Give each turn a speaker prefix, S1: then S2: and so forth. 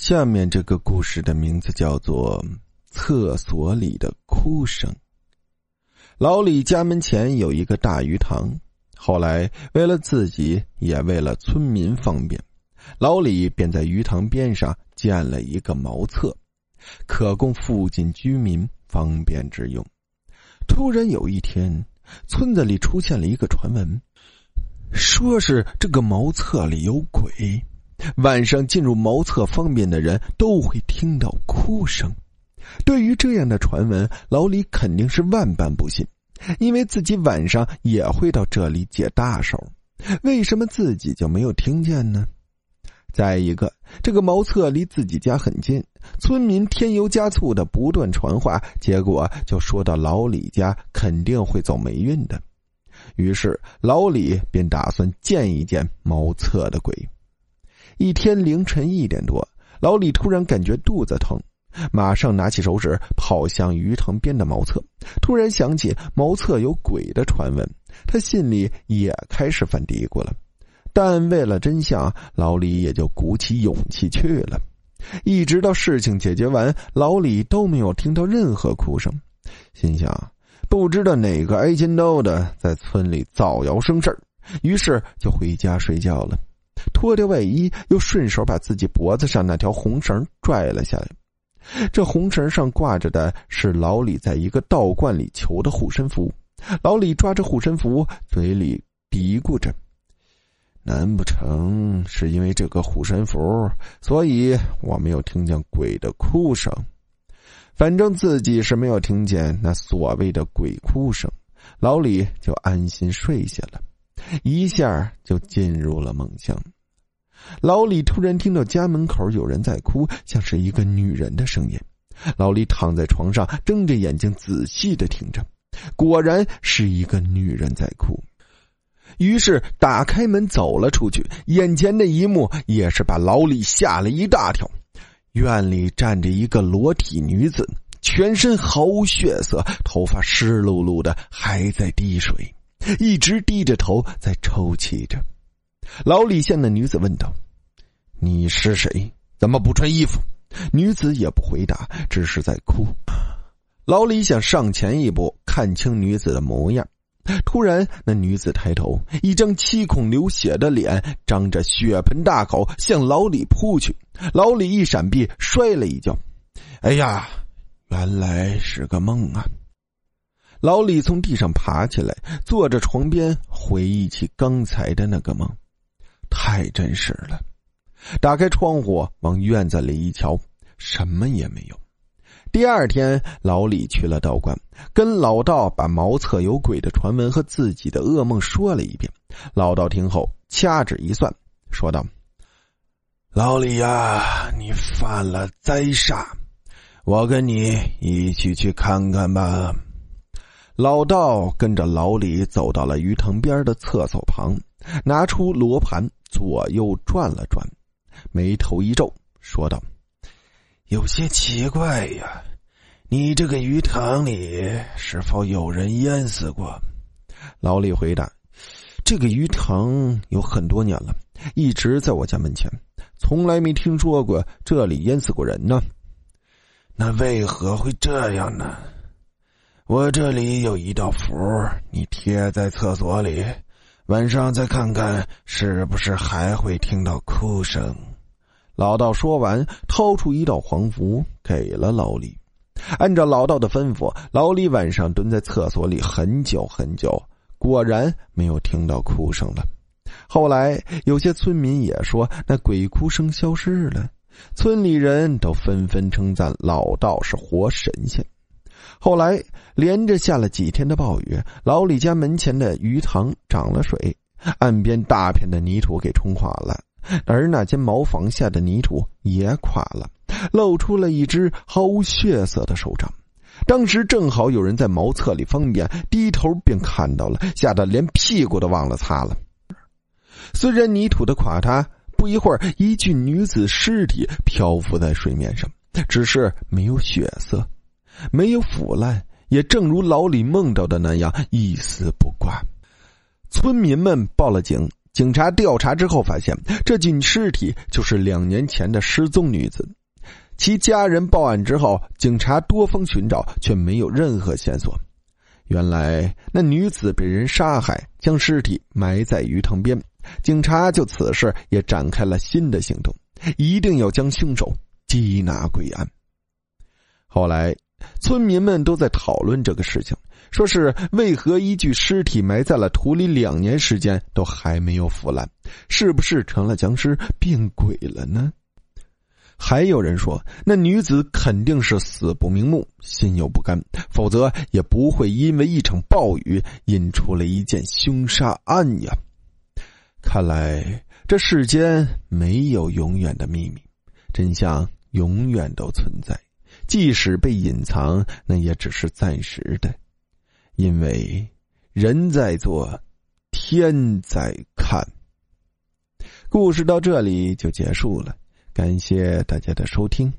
S1: 下面这个故事的名字叫做《厕所里的哭声》。老李家门前有一个大鱼塘，后来为了自己，也为了村民方便，老李便在鱼塘边上建了一个茅厕，可供附近居民方便之用。突然有一天，村子里出现了一个传闻，说是这个茅厕里有鬼。晚上进入茅厕方便的人都会听到哭声。对于这样的传闻，老李肯定是万般不信，因为自己晚上也会到这里解大手，为什么自己就没有听见呢？再一个，这个茅厕离自己家很近，村民添油加醋的不断传话，结果就说到老李家肯定会走霉运的。于是老李便打算见一见茅厕的鬼。一天凌晨一点多，老李突然感觉肚子疼，马上拿起手指跑向鱼塘边的茅厕。突然想起茅厕有鬼的传闻，他心里也开始犯嘀咕了。但为了真相，老李也就鼓起勇气去了。一直到事情解决完，老李都没有听到任何哭声，心想不知道哪个挨金刀的在村里造谣生事，于是就回家睡觉了。脱掉外衣，又顺手把自己脖子上那条红绳拽了下来。这红绳上挂着的是老李在一个道观里求的护身符。老李抓着护身符，嘴里嘀咕着：“难不成是因为这个护身符，所以我没有听见鬼的哭声？反正自己是没有听见那所谓的鬼哭声。”老李就安心睡下了。一下就进入了梦乡。老李突然听到家门口有人在哭，像是一个女人的声音。老李躺在床上，睁着眼睛仔细的听着，果然是一个女人在哭。于是打开门走了出去，眼前的一幕也是把老李吓了一大跳。院里站着一个裸体女子，全身毫无血色，头发湿漉漉的，还在滴水。一直低着头在抽泣着，老李向那女子问道：“你是谁？怎么不穿衣服？”女子也不回答，只是在哭。老李想上前一步看清女子的模样，突然那女子抬头，一张七孔流血的脸，张着血盆大口向老李扑去。老李一闪避，摔了一跤。哎呀，原来是个梦啊！老李从地上爬起来，坐着床边回忆起刚才的那个梦，太真实了。打开窗户往院子里一瞧，什么也没有。第二天，老李去了道观，跟老道把茅厕有鬼的传闻和自己的噩梦说了一遍。老道听后掐指一算，说道：“老李呀，你犯了灾煞，我跟你一起去看看吧。”老道跟着老李走到了鱼塘边的厕所旁，拿出罗盘左右转了转，眉头一皱，说道：“有些奇怪呀，你这个鱼塘里是否有人淹死过？”老李回答：“这个鱼塘有很多年了，一直在我家门前，从来没听说过这里淹死过人呢。那为何会这样呢？”我这里有一道符，你贴在厕所里，晚上再看看是不是还会听到哭声。老道说完，掏出一道黄符给了老李。按照老道的吩咐，老李晚上蹲在厕所里很久很久，果然没有听到哭声了。后来有些村民也说，那鬼哭声消失了，村里人都纷纷称赞老道是活神仙。后来连着下了几天的暴雨，老李家门前的鱼塘涨了水，岸边大片的泥土给冲垮了，而那间茅房下的泥土也垮了，露出了一只毫无血色的手掌。当时正好有人在茅厕里方便，低头便看到了，吓得连屁股都忘了擦了。虽然泥土的垮塌，不一会儿，一具女子尸体漂浮在水面上，只是没有血色。没有腐烂，也正如老李梦到的那样一丝不挂。村民们报了警，警察调查之后发现，这具尸体就是两年前的失踪女子。其家人报案之后，警察多方寻找，却没有任何线索。原来那女子被人杀害，将尸体埋在鱼塘边。警察就此事也展开了新的行动，一定要将凶手缉拿归案。后来，村民们都在讨论这个事情，说是为何一具尸体埋在了土里两年时间都还没有腐烂，是不是成了僵尸变鬼了呢？还有人说，那女子肯定是死不瞑目，心有不甘，否则也不会因为一场暴雨引出了一件凶杀案呀。看来这世间没有永远的秘密，真相永远都存在，即使被隐藏，那也只是暂时的，因为人在做，天在看。故事到这里就结束了。感谢大家的收听。